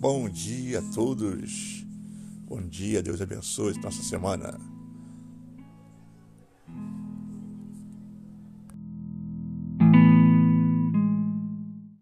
Bom dia a todos. Bom dia, Deus abençoe nossa semana.